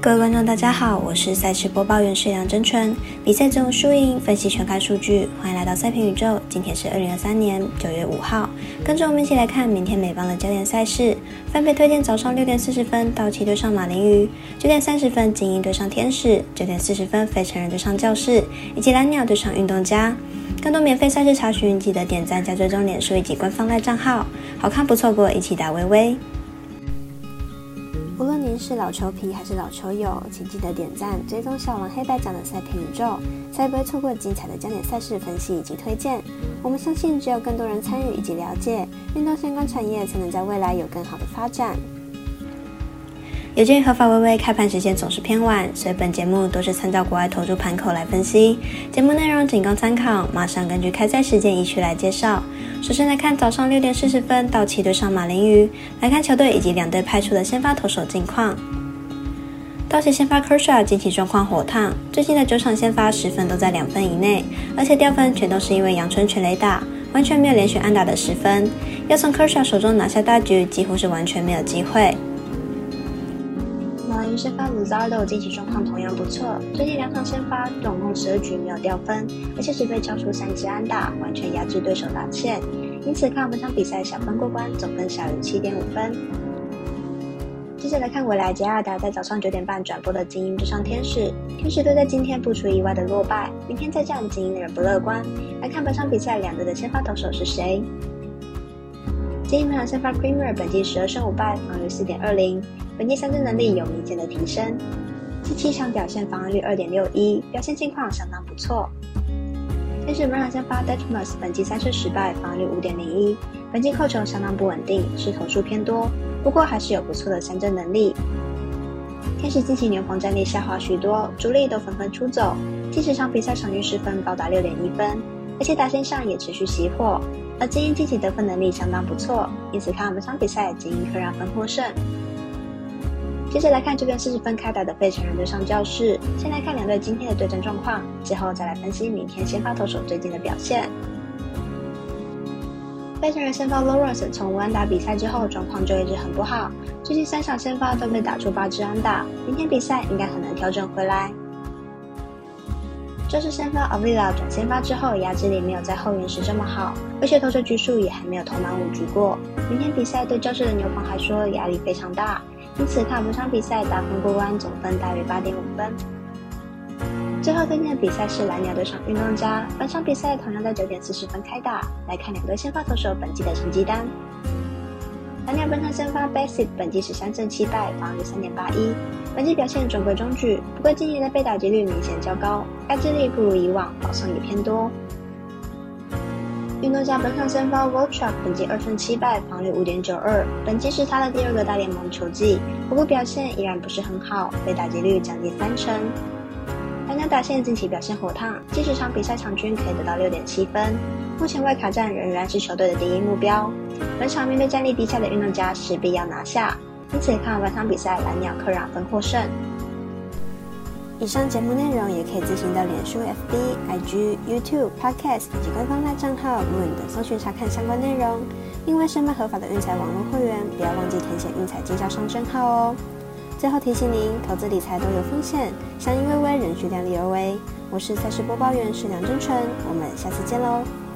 各位观众，大家好，我是赛事播报员石梁真纯。比赛中输赢分析全看数据，欢迎来到赛评宇宙。今天是二零二三年九月五号，跟着我们一起来看明天美邦的焦点赛事，分别推荐早上六点四十分道奇对上马林鱼，九点三十分精英对上天使，九点四十分费城人对上教室，以及蓝鸟对上运动家。更多免费赛事查询，记得点赞加追踪脸书以及官方赖账号，好看不错过，一起打微微。无论您是老球皮还是老球友，请记得点赞、追踪小王黑白奖的赛评宇宙，才不会错过精彩的焦点赛事分析以及推荐。我们相信，只有更多人参与以及了解运动相关产业，才能在未来有更好的发展。由于合法微微开盘时间总是偏晚，所以本节目都是参照国外投注盘口来分析。节目内容仅供参考，马上根据开赛时间依序来介绍。首先来看早上六点四十分，道奇对上马林鱼。来看球队以及两队派出的先发投手近况。道奇先发 Kershaw 近期状况火烫，最近的九场先发十分都在两分以内，而且掉分全都是因为阳春全雷打，完全没有连续安打的十分，要从 Kershaw 手中拿下大局几乎是完全没有机会。马林先发 Luzardo 近期状况同样不错，最近两场先发总共十二局没有掉分，而且只被敲出三支安打，完全压制对手打线，因此看本场比赛小分过关，总分小于七点五分。接着来看未来杰尔达在早上九点半转播的精英对上天使，天使队在今天不出意外的落败，明天再战精英的人不乐观。来看本场比赛两队的先发投手是谁？精英本场先发 Creamer 本季十二胜五败，防御四点二零。本季三振能力有明显的提升，第七场表现防御率二点六一，表现近况相当不错。天使本场先发 Detmers 本季三胜十败，防御率五点零一，本季扣球相当不稳定，是投数偏多，不过还是有不错的三振能力。天使近期牛棚战力下滑许多，主力都纷纷出走，近十场比赛场均失分高达六点一分，而且打线上也持续熄火。而精英近期得分能力相当不错，因此看本场比赛精英可让分获胜。接着来看这边四十分开打的费城人对上教室。先来看两队今天的对阵状况，之后再来分析明天先发投手最近的表现。费城人先发 Lawrence 从无安打比赛之后状况就一直很不好，最近三场先发都被打出八支安打，明天比赛应该很难调整回来。这是先发 Avila 转先发之后，压制力没有在后援时这么好，而且投射局数也还没有投满五局过。明天比赛对教室的牛棚来说压力非常大。因此，看本场比赛打分过关，总分大约八点五分。最后推荐的比赛是蓝鸟对上运动家，本场比赛同样在九点四十分开打。来看两队先发投手本季的成绩单。蓝鸟本场先发 Bassett 本季十三胜七败，防御三点八一，本季表现中规中矩。不过今年的被打击率明显较高，压制力不如以往，保送也偏多。运动家本场先发 w o l t r a k 本季二胜七败，防御五点九二，本季是他的第二个大联盟球季，不过表现依然不是很好，被打击率降低三成。蓝鸟打线近期表现火烫，近十场比赛场均可以得到六点七分，目前外卡战仍然是球队的第一目标。本场面对战力低下的运动家，势必要拿下，因此看本场比赛蓝鸟客让分获胜。以上节目内容也可以自行到脸书、FB、IG、YouTube、Podcast 以及官方赖账号 Moon 等搜寻查看相关内容。另外，申办合法的运彩网络会员，不要忘记填写运彩经销商证号哦。最后提醒您，投资理财都有风险，相依微微，仍需量力而为。我是赛事播报员是梁真纯，我们下次见喽。